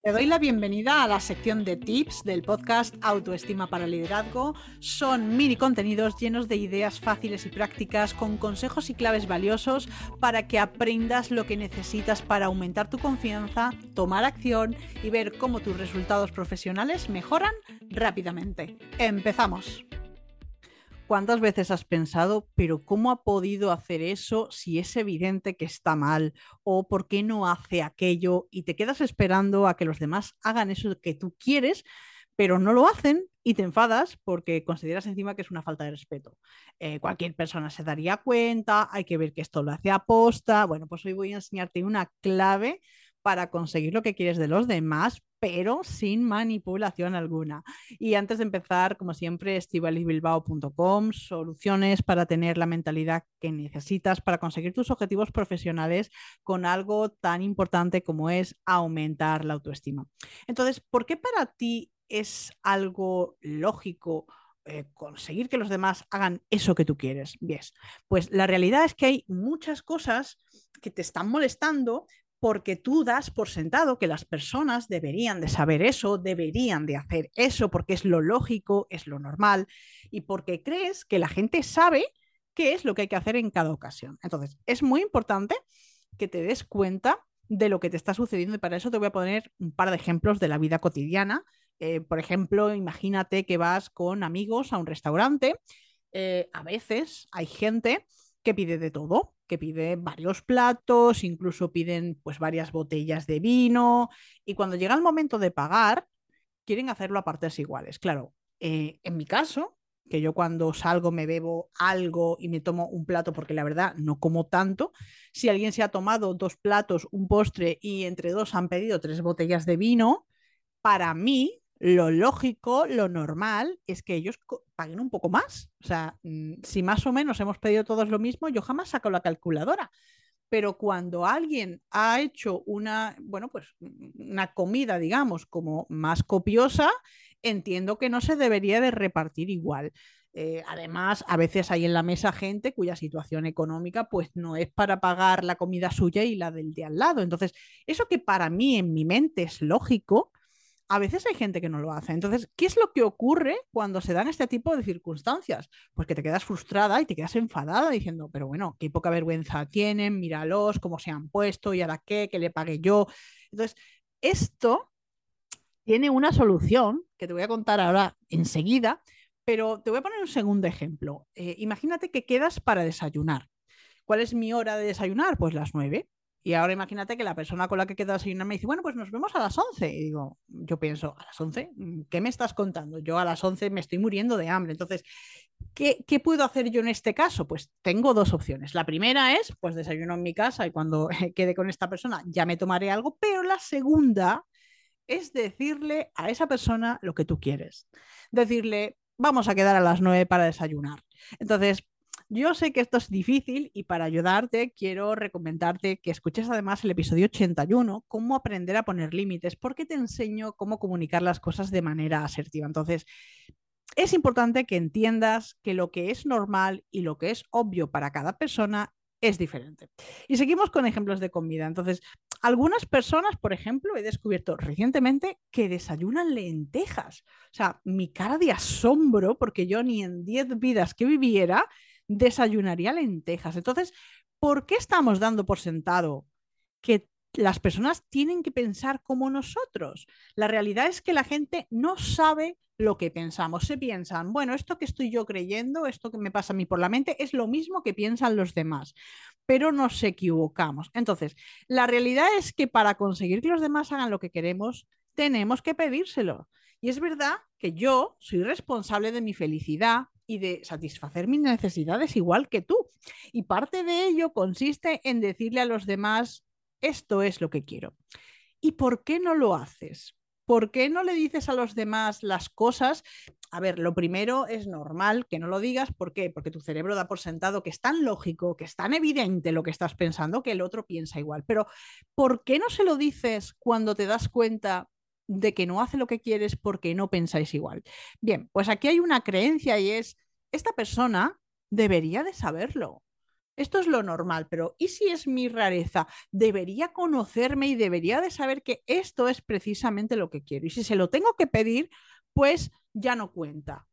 Te doy la bienvenida a la sección de tips del podcast Autoestima para Liderazgo. Son mini contenidos llenos de ideas fáciles y prácticas con consejos y claves valiosos para que aprendas lo que necesitas para aumentar tu confianza, tomar acción y ver cómo tus resultados profesionales mejoran rápidamente. Empezamos. ¿Cuántas veces has pensado, pero cómo ha podido hacer eso si es evidente que está mal? ¿O por qué no hace aquello? Y te quedas esperando a que los demás hagan eso que tú quieres, pero no lo hacen y te enfadas porque consideras encima que es una falta de respeto. Eh, cualquier persona se daría cuenta, hay que ver que esto lo hace aposta. Bueno, pues hoy voy a enseñarte una clave para conseguir lo que quieres de los demás, pero sin manipulación alguna. Y antes de empezar, como siempre, estivalisbilbao.com, soluciones para tener la mentalidad que necesitas para conseguir tus objetivos profesionales con algo tan importante como es aumentar la autoestima. Entonces, ¿por qué para ti es algo lógico? Eh, conseguir que los demás hagan eso que tú quieres. Pues la realidad es que hay muchas cosas que te están molestando, porque tú das por sentado que las personas deberían de saber eso, deberían de hacer eso, porque es lo lógico, es lo normal, y porque crees que la gente sabe qué es lo que hay que hacer en cada ocasión. Entonces, es muy importante que te des cuenta de lo que te está sucediendo y para eso te voy a poner un par de ejemplos de la vida cotidiana. Eh, por ejemplo, imagínate que vas con amigos a un restaurante. Eh, a veces hay gente que pide de todo, que pide varios platos, incluso piden pues varias botellas de vino y cuando llega el momento de pagar, quieren hacerlo a partes iguales. Claro, eh, en mi caso, que yo cuando salgo me bebo algo y me tomo un plato porque la verdad no como tanto, si alguien se ha tomado dos platos, un postre y entre dos han pedido tres botellas de vino, para mí lo lógico, lo normal es que ellos paguen un poco más. O sea, mm, si más o menos hemos pedido todos lo mismo, yo jamás saco la calculadora. Pero cuando alguien ha hecho una, bueno, pues mm, una comida, digamos, como más copiosa, entiendo que no se debería de repartir igual. Eh, además, a veces hay en la mesa gente cuya situación económica pues no es para pagar la comida suya y la del de al lado. Entonces, eso que para mí en mi mente es lógico, a veces hay gente que no lo hace. Entonces, ¿qué es lo que ocurre cuando se dan este tipo de circunstancias? Pues que te quedas frustrada y te quedas enfadada diciendo, pero bueno, qué poca vergüenza tienen, míralos, cómo se han puesto y ahora qué, que le pague yo. Entonces, esto tiene una solución que te voy a contar ahora enseguida, pero te voy a poner un segundo ejemplo. Eh, imagínate que quedas para desayunar. ¿Cuál es mi hora de desayunar? Pues las nueve. Y ahora imagínate que la persona con la que queda desayunar me dice, bueno, pues nos vemos a las 11. Y digo, yo pienso, ¿a las 11? ¿Qué me estás contando? Yo a las 11 me estoy muriendo de hambre. Entonces, ¿qué, ¿qué, puedo hacer yo en este caso? Pues tengo dos opciones. La primera es, pues desayuno en mi casa y cuando quede con esta persona ya me tomaré algo. Pero la segunda es decirle a esa persona lo que tú quieres. Decirle, vamos a quedar a las 9 para desayunar. Entonces, yo sé que esto es difícil y para ayudarte quiero recomendarte que escuches además el episodio 81, cómo aprender a poner límites, porque te enseño cómo comunicar las cosas de manera asertiva. Entonces, es importante que entiendas que lo que es normal y lo que es obvio para cada persona es diferente. Y seguimos con ejemplos de comida. Entonces, algunas personas, por ejemplo, he descubierto recientemente que desayunan lentejas. O sea, mi cara de asombro, porque yo ni en 10 vidas que viviera desayunaría lentejas. Entonces, ¿por qué estamos dando por sentado que las personas tienen que pensar como nosotros? La realidad es que la gente no sabe lo que pensamos. Se piensan, bueno, esto que estoy yo creyendo, esto que me pasa a mí por la mente, es lo mismo que piensan los demás, pero nos equivocamos. Entonces, la realidad es que para conseguir que los demás hagan lo que queremos, tenemos que pedírselo. Y es verdad que yo soy responsable de mi felicidad, y de satisfacer mis necesidades igual que tú. Y parte de ello consiste en decirle a los demás, esto es lo que quiero. ¿Y por qué no lo haces? ¿Por qué no le dices a los demás las cosas? A ver, lo primero es normal que no lo digas. ¿Por qué? Porque tu cerebro da por sentado que es tan lógico, que es tan evidente lo que estás pensando, que el otro piensa igual. Pero ¿por qué no se lo dices cuando te das cuenta de que no hace lo que quieres porque no pensáis igual? Bien, pues aquí hay una creencia y es, esta persona debería de saberlo. Esto es lo normal, pero ¿y si es mi rareza? Debería conocerme y debería de saber que esto es precisamente lo que quiero. Y si se lo tengo que pedir, pues ya no cuenta.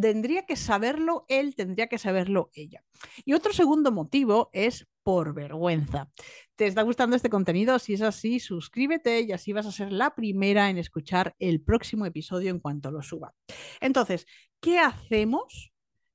Tendría que saberlo él, tendría que saberlo ella. Y otro segundo motivo es por vergüenza. ¿Te está gustando este contenido? Si es así, suscríbete y así vas a ser la primera en escuchar el próximo episodio en cuanto lo suba. Entonces, ¿qué hacemos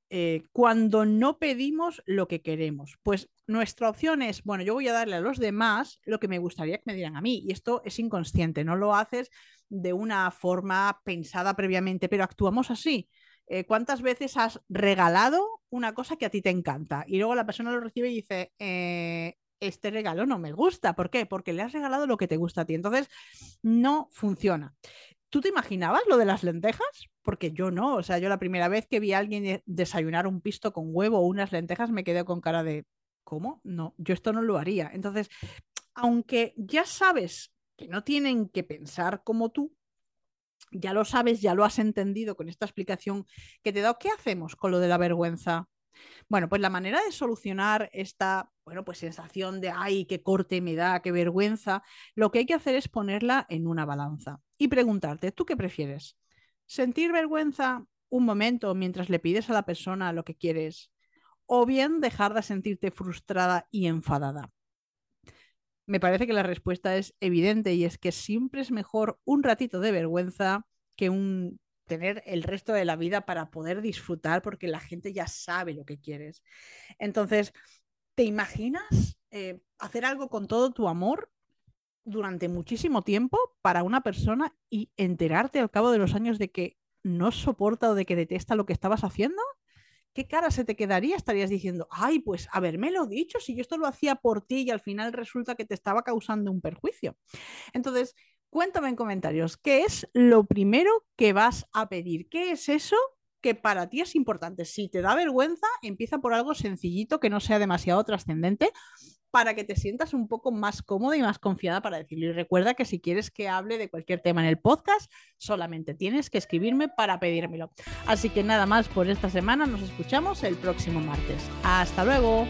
eh, cuando no pedimos lo que queremos? Pues nuestra opción es, bueno, yo voy a darle a los demás lo que me gustaría que me dieran a mí. Y esto es inconsciente, no lo haces de una forma pensada previamente, pero actuamos así. Eh, ¿Cuántas veces has regalado una cosa que a ti te encanta y luego la persona lo recibe y dice, eh, este regalo no me gusta? ¿Por qué? Porque le has regalado lo que te gusta a ti. Entonces, no funciona. ¿Tú te imaginabas lo de las lentejas? Porque yo no, o sea, yo la primera vez que vi a alguien desayunar un pisto con huevo o unas lentejas me quedé con cara de, ¿cómo? No, yo esto no lo haría. Entonces, aunque ya sabes que no tienen que pensar como tú, ya lo sabes, ya lo has entendido con esta explicación que te he dado, ¿qué hacemos con lo de la vergüenza? Bueno, pues la manera de solucionar esta, bueno, pues sensación de, ay, qué corte me da, qué vergüenza, lo que hay que hacer es ponerla en una balanza y preguntarte, ¿tú qué prefieres? ¿Sentir vergüenza un momento mientras le pides a la persona lo que quieres? ¿O bien dejar de sentirte frustrada y enfadada? Me parece que la respuesta es evidente y es que siempre es mejor un ratito de vergüenza que un tener el resto de la vida para poder disfrutar porque la gente ya sabe lo que quieres. Entonces, ¿te imaginas eh, hacer algo con todo tu amor durante muchísimo tiempo para una persona y enterarte al cabo de los años de que no soporta o de que detesta lo que estabas haciendo? ¿Qué cara se te quedaría? Estarías diciendo, ay, pues haberme lo dicho, si yo esto lo hacía por ti y al final resulta que te estaba causando un perjuicio. Entonces, Cuéntame en comentarios, ¿qué es lo primero que vas a pedir? ¿Qué es eso que para ti es importante? Si te da vergüenza, empieza por algo sencillito que no sea demasiado trascendente para que te sientas un poco más cómoda y más confiada para decirlo. Y recuerda que si quieres que hable de cualquier tema en el podcast, solamente tienes que escribirme para pedírmelo. Así que nada más por esta semana, nos escuchamos el próximo martes. Hasta luego.